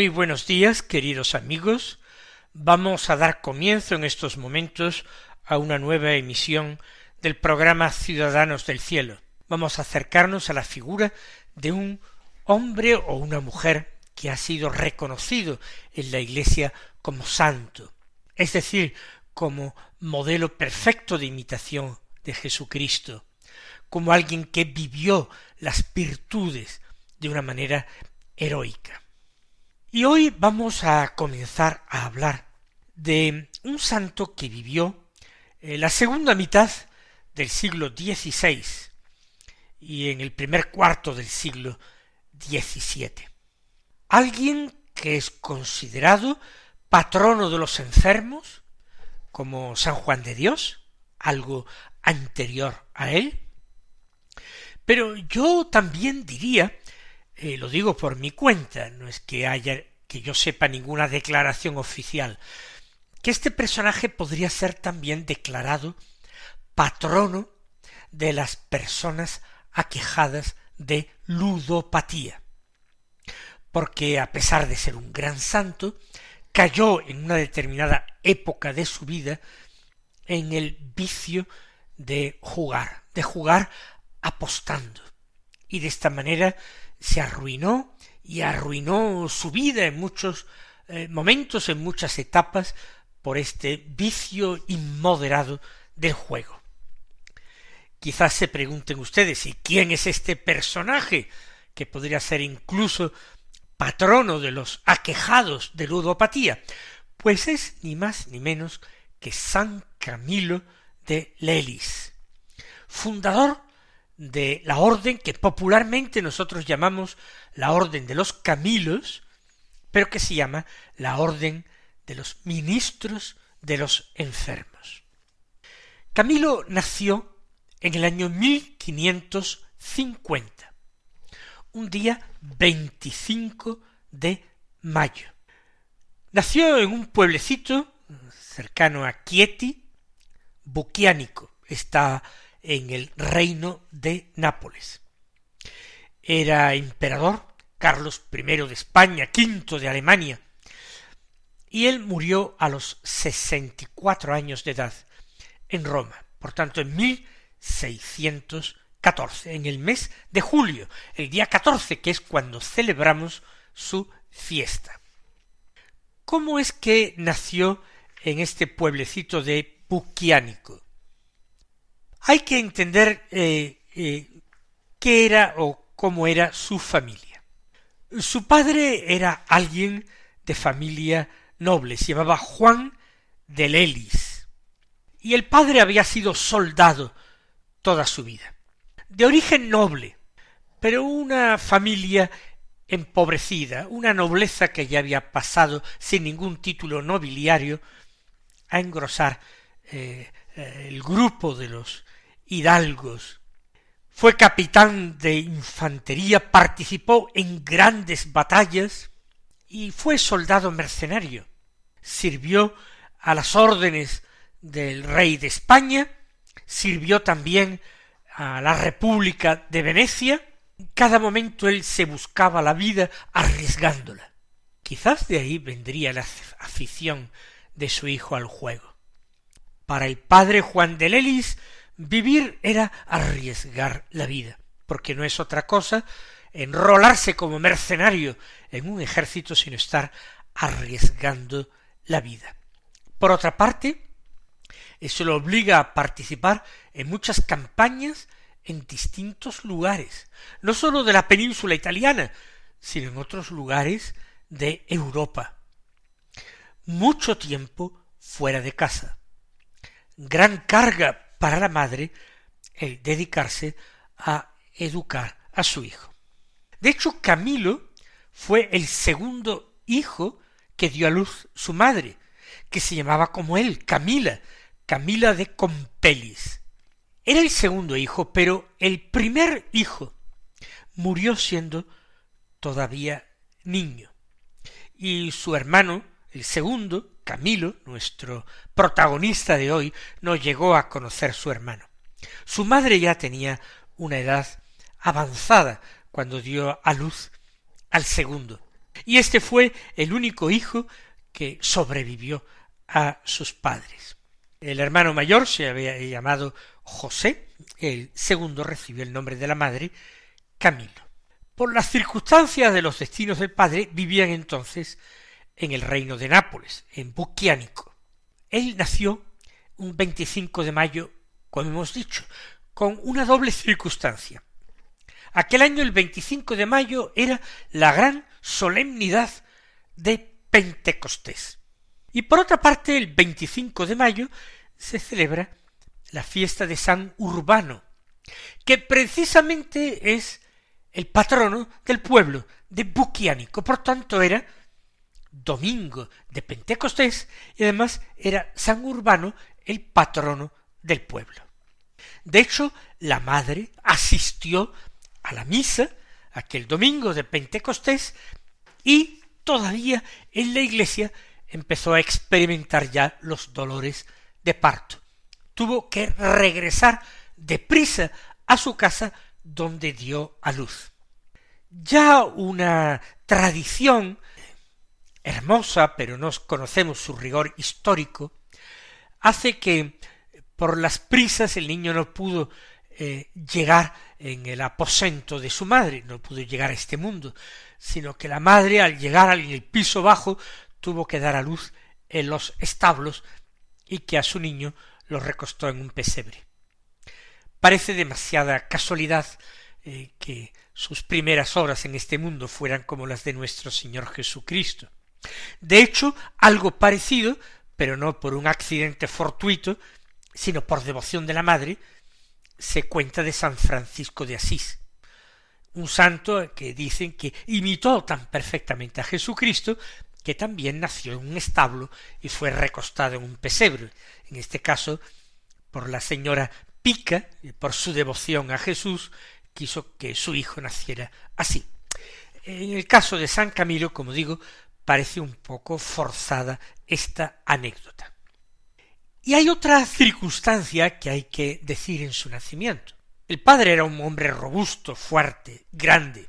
Muy buenos días, queridos amigos. Vamos a dar comienzo en estos momentos a una nueva emisión del programa Ciudadanos del Cielo. Vamos a acercarnos a la figura de un hombre o una mujer que ha sido reconocido en la Iglesia como santo, es decir, como modelo perfecto de imitación de Jesucristo, como alguien que vivió las virtudes de una manera heroica. Y hoy vamos a comenzar a hablar de un santo que vivió en la segunda mitad del siglo XVI y en el primer cuarto del siglo XVII. Alguien que es considerado patrono de los enfermos, como San Juan de Dios, algo anterior a él. Pero yo también diría eh, lo digo por mi cuenta, no es que haya que yo sepa ninguna declaración oficial, que este personaje podría ser también declarado patrono de las personas aquejadas de ludopatía, porque a pesar de ser un gran santo, cayó en una determinada época de su vida en el vicio de jugar, de jugar apostando, y de esta manera se arruinó y arruinó su vida en muchos eh, momentos, en muchas etapas, por este vicio inmoderado del juego. Quizás se pregunten ustedes, ¿y quién es este personaje que podría ser incluso patrono de los aquejados de ludopatía? Pues es ni más ni menos que San Camilo de Lelis, fundador de la orden que popularmente nosotros llamamos la orden de los Camilos, pero que se llama la orden de los ministros de los enfermos. Camilo nació en el año 1550, un día 25 de mayo. Nació en un pueblecito cercano a Chieti, Buquiánico, está en el reino de Nápoles. Era emperador Carlos I de España, V de Alemania, y él murió a los sesenta y cuatro años de edad en Roma, por tanto en mil seiscientos catorce, en el mes de julio, el día catorce, que es cuando celebramos su fiesta. ¿Cómo es que nació en este pueblecito de Puquiánico? Hay que entender eh, eh, qué era o cómo era su familia. Su padre era alguien de familia noble, se llamaba Juan de Lelis, y el padre había sido soldado toda su vida. De origen noble, pero una familia empobrecida, una nobleza que ya había pasado sin ningún título nobiliario a engrosar eh, el grupo de los hidalgos. Fue capitán de infantería, participó en grandes batallas y fue soldado mercenario. Sirvió a las órdenes del rey de España, sirvió también a la República de Venecia. cada momento él se buscaba la vida arriesgándola. Quizás de ahí vendría la afición de su hijo al juego. Para el padre Juan de Lelis Vivir era arriesgar la vida, porque no es otra cosa enrolarse como mercenario en un ejército sin estar arriesgando la vida. Por otra parte, eso lo obliga a participar en muchas campañas en distintos lugares, no sólo de la península italiana, sino en otros lugares de Europa. Mucho tiempo fuera de casa. Gran carga para la madre el dedicarse a educar a su hijo. De hecho, Camilo fue el segundo hijo que dio a luz su madre, que se llamaba como él, Camila, Camila de Compelis. Era el segundo hijo, pero el primer hijo murió siendo todavía niño. Y su hermano, el segundo, Camilo, nuestro protagonista de hoy, no llegó a conocer su hermano. Su madre ya tenía una edad avanzada cuando dio a luz al segundo. Y este fue el único hijo que sobrevivió a sus padres. El hermano mayor se había llamado José, el segundo recibió el nombre de la madre, Camilo. Por las circunstancias de los destinos del padre, vivían entonces en el reino de Nápoles, en Buquiánico. Él nació un 25 de mayo, como hemos dicho, con una doble circunstancia. Aquel año, el 25 de mayo, era la gran solemnidad de Pentecostés. Y por otra parte, el 25 de mayo se celebra la fiesta de San Urbano, que precisamente es el patrono del pueblo de Buquiánico. Por tanto, era domingo de Pentecostés y además era San Urbano el patrono del pueblo. De hecho, la madre asistió a la misa aquel domingo de Pentecostés y todavía en la iglesia empezó a experimentar ya los dolores de parto. Tuvo que regresar deprisa a su casa donde dio a luz. Ya una tradición hermosa, pero no conocemos su rigor histórico, hace que por las prisas el niño no pudo eh, llegar en el aposento de su madre, no pudo llegar a este mundo, sino que la madre al llegar al piso bajo tuvo que dar a luz en los establos y que a su niño lo recostó en un pesebre. Parece demasiada casualidad eh, que sus primeras horas en este mundo fueran como las de nuestro Señor Jesucristo. De hecho, algo parecido, pero no por un accidente fortuito, sino por devoción de la madre, se cuenta de San Francisco de Asís, un santo que dicen que imitó tan perfectamente a Jesucristo que también nació en un establo y fue recostado en un pesebre, en este caso por la señora Pica, por su devoción a Jesús, quiso que su hijo naciera así. En el caso de San Camilo, como digo, parece un poco forzada esta anécdota. Y hay otra circunstancia que hay que decir en su nacimiento. El padre era un hombre robusto, fuerte, grande,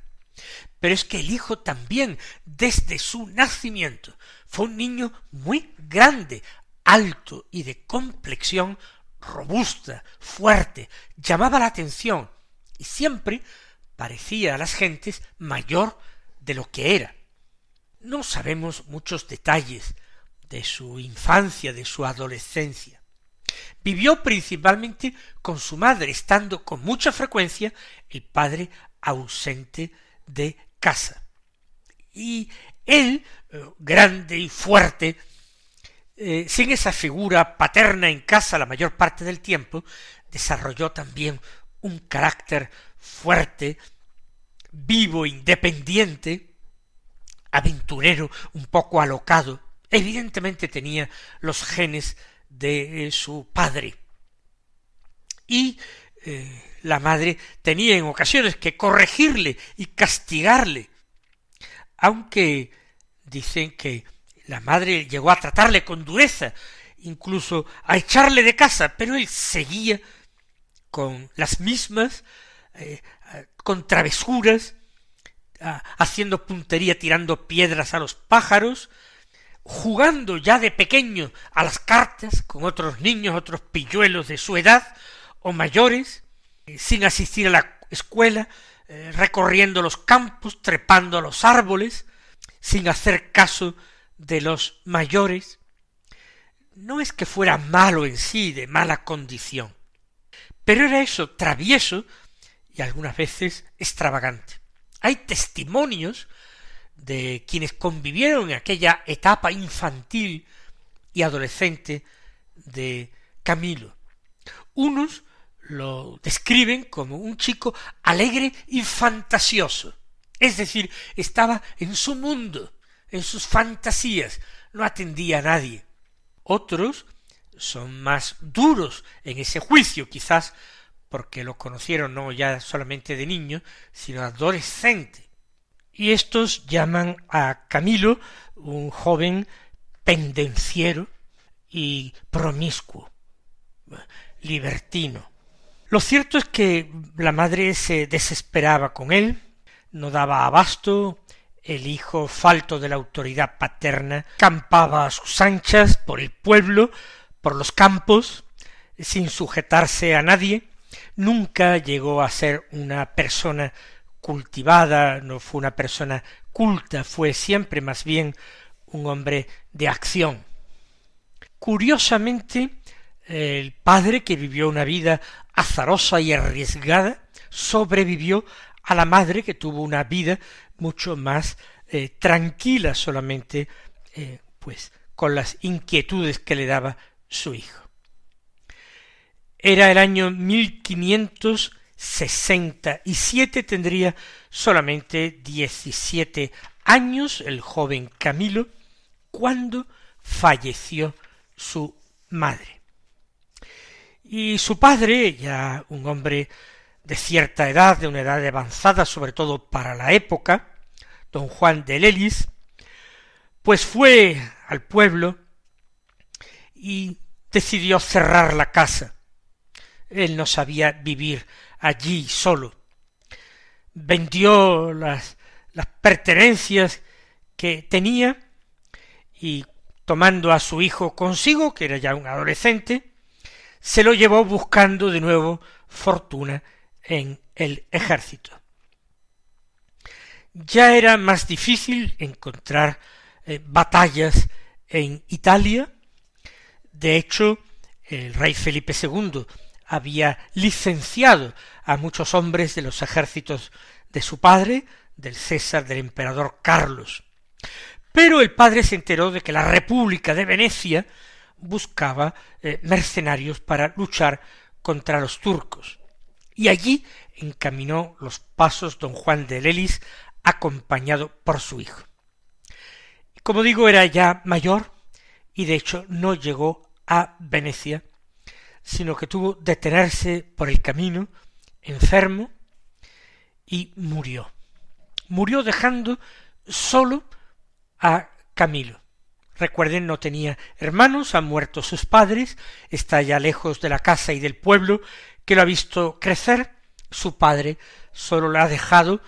pero es que el hijo también, desde su nacimiento, fue un niño muy grande, alto y de complexión robusta, fuerte, llamaba la atención y siempre parecía a las gentes mayor de lo que era. No sabemos muchos detalles de su infancia, de su adolescencia. Vivió principalmente con su madre, estando con mucha frecuencia el padre ausente de casa. Y él, eh, grande y fuerte, eh, sin esa figura paterna en casa la mayor parte del tiempo, desarrolló también un carácter fuerte, vivo, independiente, aventurero, un poco alocado, evidentemente tenía los genes de eh, su padre. Y eh, la madre tenía en ocasiones que corregirle y castigarle, aunque dicen que la madre llegó a tratarle con dureza, incluso a echarle de casa, pero él seguía con las mismas, eh, con travesuras, haciendo puntería, tirando piedras a los pájaros, jugando ya de pequeño a las cartas con otros niños, otros pilluelos de su edad o mayores, eh, sin asistir a la escuela, eh, recorriendo los campos, trepando a los árboles, sin hacer caso de los mayores. No es que fuera malo en sí, de mala condición, pero era eso, travieso, y algunas veces extravagante. Hay testimonios de quienes convivieron en aquella etapa infantil y adolescente de Camilo. Unos lo describen como un chico alegre y fantasioso, es decir, estaba en su mundo, en sus fantasías, no atendía a nadie. Otros son más duros en ese juicio, quizás porque lo conocieron no ya solamente de niño, sino adolescente. Y estos llaman a Camilo un joven pendenciero y promiscuo, libertino. Lo cierto es que la madre se desesperaba con él, no daba abasto, el hijo, falto de la autoridad paterna, campaba a sus anchas por el pueblo, por los campos, sin sujetarse a nadie, nunca llegó a ser una persona cultivada, no fue una persona culta, fue siempre más bien un hombre de acción. Curiosamente, el padre, que vivió una vida azarosa y arriesgada, sobrevivió a la madre, que tuvo una vida mucho más eh, tranquila solamente, eh, pues, con las inquietudes que le daba su hijo. Era el año mil quinientos sesenta y siete, tendría solamente diecisiete años el joven Camilo, cuando falleció su madre. Y su padre, ya un hombre de cierta edad, de una edad avanzada, sobre todo para la época, don Juan de Lelis, pues fue al pueblo y decidió cerrar la casa. Él no sabía vivir allí solo. Vendió las, pertenencias que tenía y tomando a su hijo consigo, que era ya un adolescente, se lo llevó buscando de nuevo fortuna en el ejército. Ya era más difícil encontrar eh, batallas en Italia. De hecho, el rey Felipe II había licenciado a muchos hombres de los ejércitos de su padre, del César, del emperador Carlos. Pero el padre se enteró de que la República de Venecia buscaba eh, mercenarios para luchar contra los turcos. Y allí encaminó los pasos don Juan de Lelis, acompañado por su hijo. Como digo, era ya mayor y de hecho no llegó a Venecia, sino que tuvo de detenerse por el camino, enfermo, y murió. Murió dejando solo a Camilo. Recuerden, no tenía hermanos, han muerto sus padres, está ya lejos de la casa y del pueblo que lo ha visto crecer, su padre sólo le ha dejado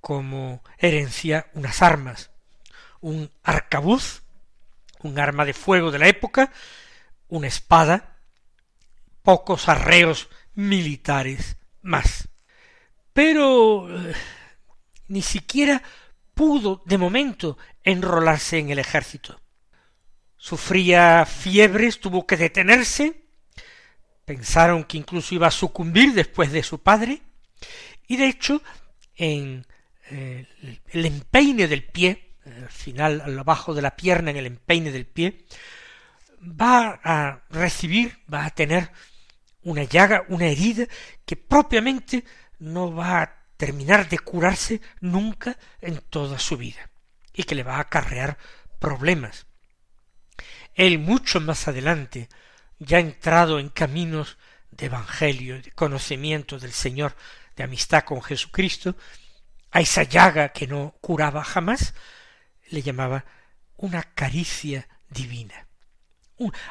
como herencia unas armas, un arcabuz, un arma de fuego de la época, una espada, pocos arreos militares más. Pero eh, ni siquiera pudo de momento enrolarse en el ejército. Sufría fiebres, tuvo que detenerse, pensaron que incluso iba a sucumbir después de su padre, y de hecho en eh, el empeine del pie, al final, al abajo de la pierna, en el empeine del pie, va a recibir, va a tener una llaga, una herida que propiamente no va a terminar de curarse nunca en toda su vida y que le va a acarrear problemas. Él mucho más adelante, ya entrado en caminos de evangelio, de conocimiento del Señor, de amistad con Jesucristo, a esa llaga que no curaba jamás, le llamaba una caricia divina.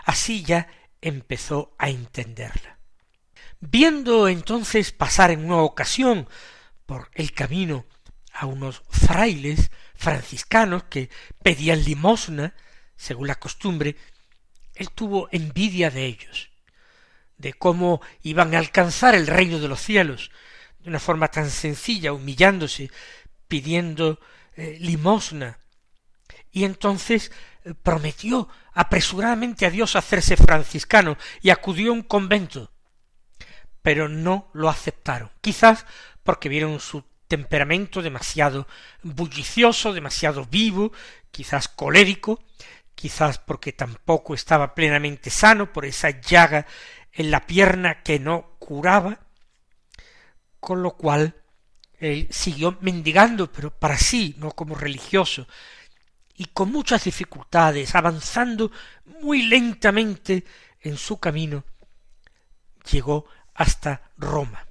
Así ya empezó a entenderla. Viendo entonces pasar en una ocasión por el camino a unos frailes franciscanos que pedían limosna, según la costumbre, él tuvo envidia de ellos, de cómo iban a alcanzar el reino de los cielos de una forma tan sencilla, humillándose, pidiendo eh, limosna. Y entonces eh, prometió apresuradamente a Dios hacerse franciscano y acudió a un convento pero no lo aceptaron, quizás porque vieron su temperamento demasiado bullicioso, demasiado vivo, quizás colérico, quizás porque tampoco estaba plenamente sano por esa llaga en la pierna que no curaba, con lo cual él siguió mendigando, pero para sí, no como religioso, y con muchas dificultades, avanzando muy lentamente en su camino, llegó hasta Roma,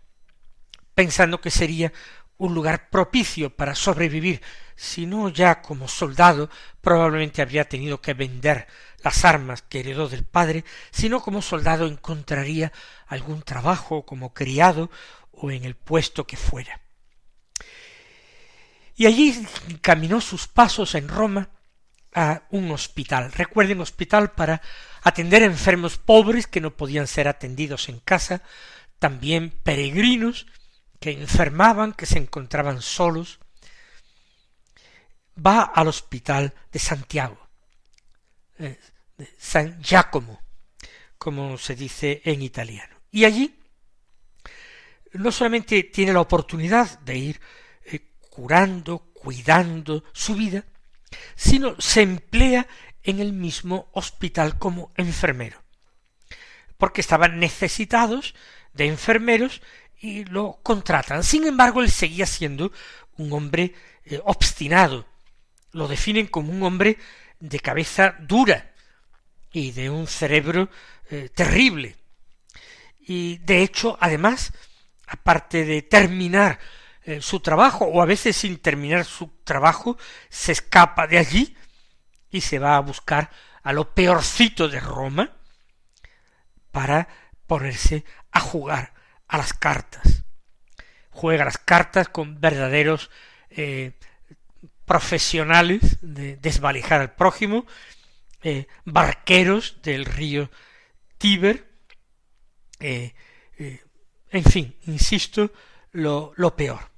pensando que sería un lugar propicio para sobrevivir, si no ya como soldado, probablemente habría tenido que vender las armas que heredó del padre, sino como soldado encontraría algún trabajo como criado o en el puesto que fuera. Y allí caminó sus pasos en Roma a un hospital. Recuerden hospital para atender enfermos pobres que no podían ser atendidos en casa, también peregrinos que enfermaban, que se encontraban solos. Va al hospital de Santiago, eh, San Giacomo, como se dice en italiano. Y allí no solamente tiene la oportunidad de ir eh, curando, cuidando su vida, sino se emplea en el mismo hospital como enfermero, porque estaban necesitados de enfermeros y lo contratan. Sin embargo, él seguía siendo un hombre eh, obstinado. Lo definen como un hombre de cabeza dura y de un cerebro eh, terrible. Y de hecho, además, aparte de terminar eh, su trabajo, o a veces sin terminar su trabajo, se escapa de allí y se va a buscar a lo peorcito de Roma para ponerse a jugar a las cartas. Juega las cartas con verdaderos eh, profesionales de desvalijar al prójimo, eh, barqueros del río Tíber, en fin, insisto, lo, lo peor.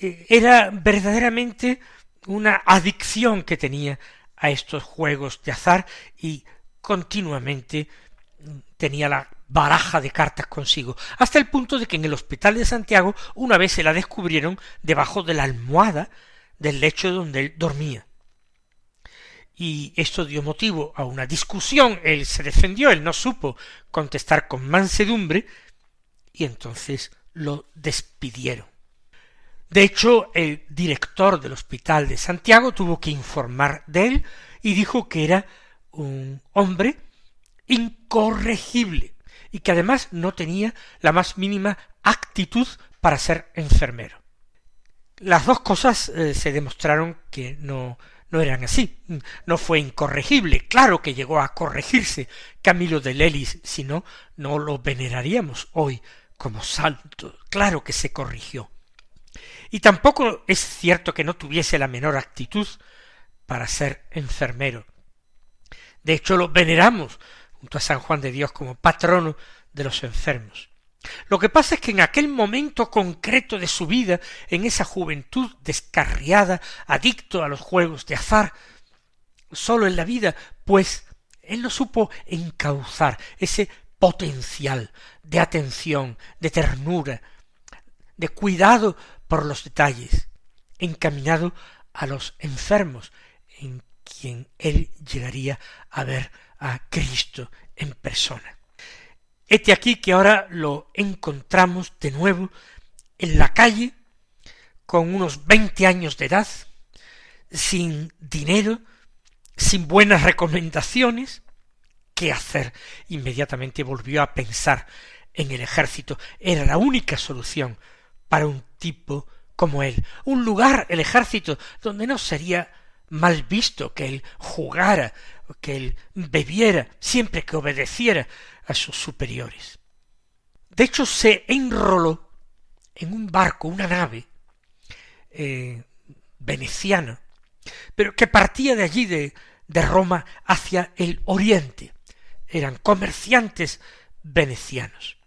Era verdaderamente una adicción que tenía a estos juegos de azar y continuamente tenía la baraja de cartas consigo, hasta el punto de que en el hospital de Santiago una vez se la descubrieron debajo de la almohada del lecho donde él dormía. Y esto dio motivo a una discusión, él se defendió, él no supo contestar con mansedumbre, y entonces lo despidieron. De hecho, el director del hospital de Santiago tuvo que informar de él y dijo que era un hombre incorregible y que además no tenía la más mínima actitud para ser enfermero. Las dos cosas eh, se demostraron que no, no eran así. No fue incorregible. Claro que llegó a corregirse Camilo de Lelis, si no, no lo veneraríamos hoy como santo. Claro que se corrigió. Y tampoco es cierto que no tuviese la menor actitud para ser enfermero. De hecho, lo veneramos junto a San Juan de Dios como patrono de los enfermos. Lo que pasa es que en aquel momento concreto de su vida, en esa juventud descarriada, adicto a los juegos de azar, solo en la vida, pues él no supo encauzar ese potencial de atención, de ternura, de cuidado por los detalles, encaminado a los enfermos, en quien él llegaría a ver a Cristo en persona. Este aquí que ahora lo encontramos de nuevo en la calle, con unos veinte años de edad, sin dinero, sin buenas recomendaciones, ¿qué hacer? Inmediatamente volvió a pensar en el ejército. Era la única solución para un tipo como él. Un lugar, el ejército, donde no sería mal visto que él jugara, que él bebiera, siempre que obedeciera a sus superiores. De hecho, se enroló en un barco, una nave eh, veneciana, pero que partía de allí de, de Roma hacia el oriente. Eran comerciantes venecianos.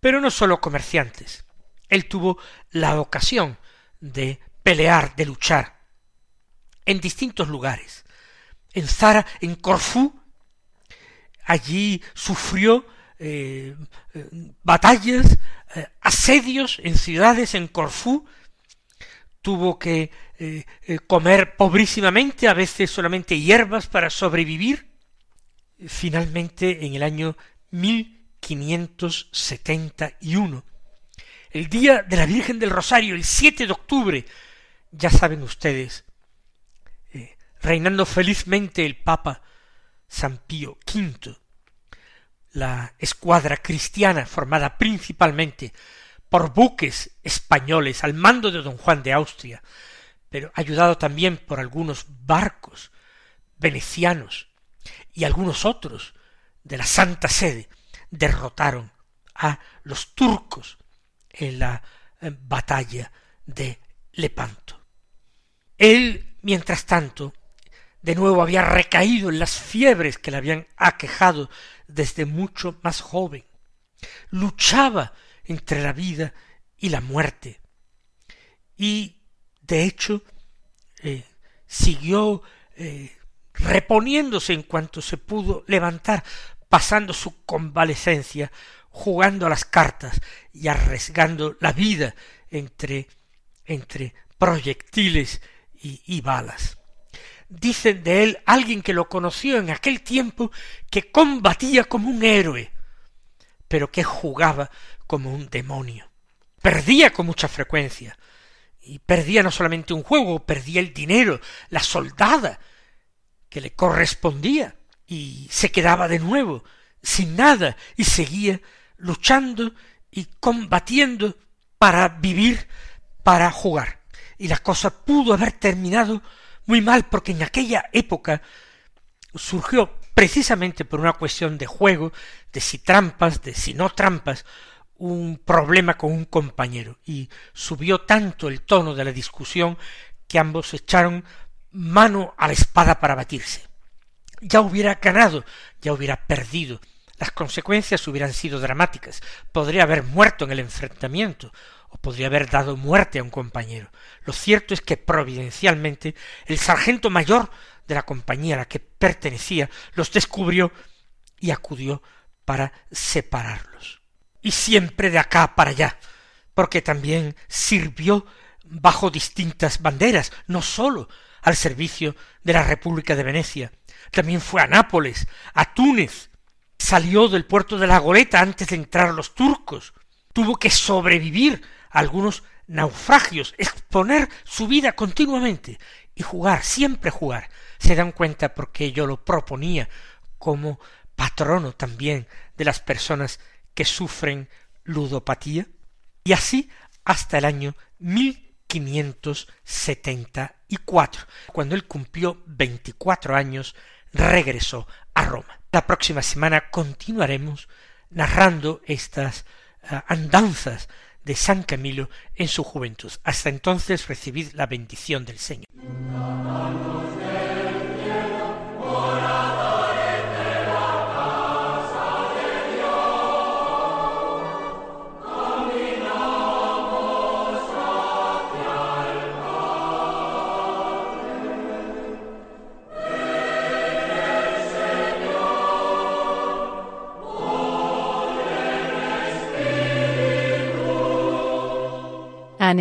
Pero no sólo comerciantes. Él tuvo la ocasión de pelear, de luchar en distintos lugares. En Zara, en Corfú, allí sufrió eh, batallas, asedios en ciudades, en Corfú, tuvo que comer pobrísimamente, a veces solamente hierbas para sobrevivir. Finalmente, en el año 1571, el día de la Virgen del Rosario, el 7 de octubre, ya saben ustedes, eh, reinando felizmente el Papa San Pío V, la escuadra cristiana formada principalmente por buques españoles al mando de don Juan de Austria, pero ayudado también por algunos barcos venecianos y algunos otros de la Santa Sede, derrotaron a los turcos en la eh, batalla de Lepanto. Él, mientras tanto, de nuevo había recaído en las fiebres que le habían aquejado desde mucho más joven. Luchaba entre la vida y la muerte. Y, de hecho, eh, siguió eh, reponiéndose en cuanto se pudo levantar, pasando su convalecencia jugando a las cartas y arriesgando la vida entre entre proyectiles y, balas. Dicen de él alguien que lo conoció en aquel tiempo que combatía como un héroe, pero que jugaba como un demonio. Perdía con mucha frecuencia, y perdía no solamente un juego, perdía el dinero, la soldada que le correspondía, y se quedaba de nuevo sin nada, y seguía luchando y combatiendo para vivir, para jugar. Y la cosa pudo haber terminado muy mal porque en aquella época surgió precisamente por una cuestión de juego, de si trampas, de si no trampas, un problema con un compañero. Y subió tanto el tono de la discusión que ambos echaron mano a la espada para batirse. Ya hubiera ganado, ya hubiera perdido, las consecuencias hubieran sido dramáticas, podría haber muerto en el enfrentamiento, o podría haber dado muerte a un compañero. Lo cierto es que providencialmente el sargento mayor de la compañía a la que pertenecía los descubrió y acudió para separarlos. Y siempre de acá para allá, porque también sirvió bajo distintas banderas, no sólo al servicio de la República de Venecia, también fue a Nápoles, a Túnez, salió del puerto de la Goleta antes de entrar los turcos, tuvo que sobrevivir algunos naufragios, exponer su vida continuamente y jugar, siempre jugar. Se dan cuenta porque yo lo proponía como patrono también de las personas que sufren ludopatía. Y así hasta el año 1574, cuando él cumplió veinticuatro años, regresó a Roma. La próxima semana continuaremos narrando estas ah, andanzas de San Camilo en su juventud. Hasta entonces recibid la bendición del Señor.